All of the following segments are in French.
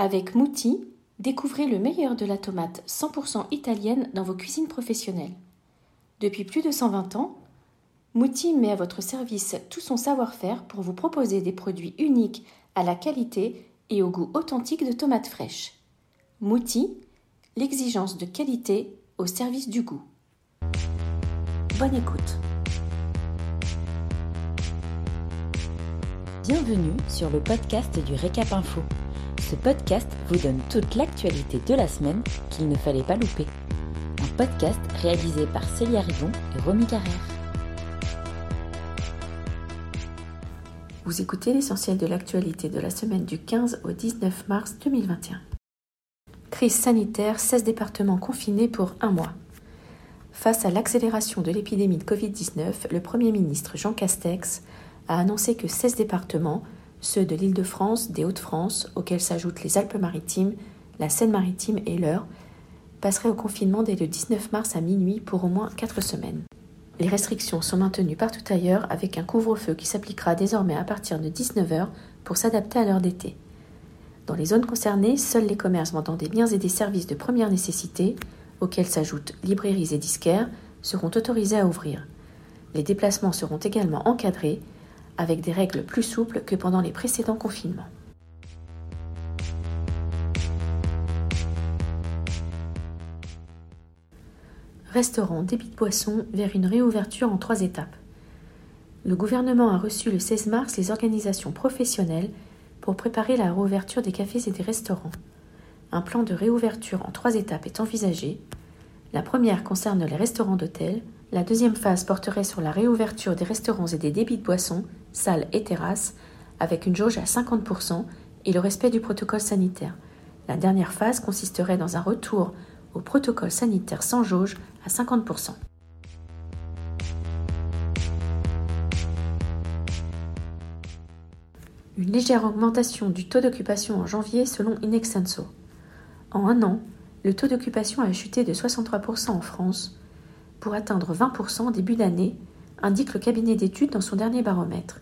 Avec Mouti, découvrez le meilleur de la tomate 100% italienne dans vos cuisines professionnelles. Depuis plus de 120 ans, Mouti met à votre service tout son savoir-faire pour vous proposer des produits uniques à la qualité et au goût authentique de tomates fraîches. Mouti, l'exigence de qualité au service du goût. Bonne écoute. Bienvenue sur le podcast du Récap Info. Ce podcast vous donne toute l'actualité de la semaine qu'il ne fallait pas louper. Un podcast réalisé par Célia Rivon et Romy Carrère. Vous écoutez l'essentiel de l'actualité de la semaine du 15 au 19 mars 2021. Crise sanitaire, 16 départements confinés pour un mois. Face à l'accélération de l'épidémie de Covid-19, le Premier ministre Jean Castex a annoncé que 16 départements, ceux de l'Île-de-France, des Hauts-de-France, auxquels s'ajoutent les Alpes-Maritimes, la Seine-Maritime et l'Eure, passeraient au confinement dès le 19 mars à minuit pour au moins 4 semaines. Les restrictions sont maintenues partout ailleurs avec un couvre-feu qui s'appliquera désormais à partir de 19h pour s'adapter à l'heure d'été. Dans les zones concernées, seuls les commerces vendant des biens et des services de première nécessité, auxquels s'ajoutent librairies et disquaires, seront autorisés à ouvrir. Les déplacements seront également encadrés avec des règles plus souples que pendant les précédents confinements. Restaurant débit de boissons vers une réouverture en trois étapes. Le gouvernement a reçu le 16 mars les organisations professionnelles pour préparer la réouverture des cafés et des restaurants. Un plan de réouverture en trois étapes est envisagé. La première concerne les restaurants d'hôtel, la deuxième phase porterait sur la réouverture des restaurants et des débits de boissons, salles et terrasses, avec une jauge à 50% et le respect du protocole sanitaire. La dernière phase consisterait dans un retour au protocole sanitaire sans jauge à 50%. Une légère augmentation du taux d'occupation en janvier selon Inexenso. En un an, le taux d'occupation a chuté de 63% en France, pour atteindre 20% début d'année, indique le cabinet d'études dans son dernier baromètre.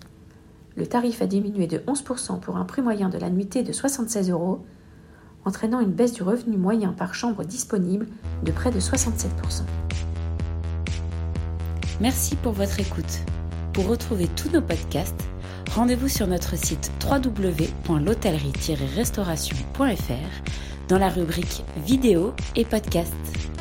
Le tarif a diminué de 11% pour un prix moyen de la nuitée de 76 euros, entraînant une baisse du revenu moyen par chambre disponible de près de 67%. Merci pour votre écoute. Pour retrouver tous nos podcasts, rendez-vous sur notre site www.l'hôtellerie-restauration.fr dans la rubrique vidéo et podcasts.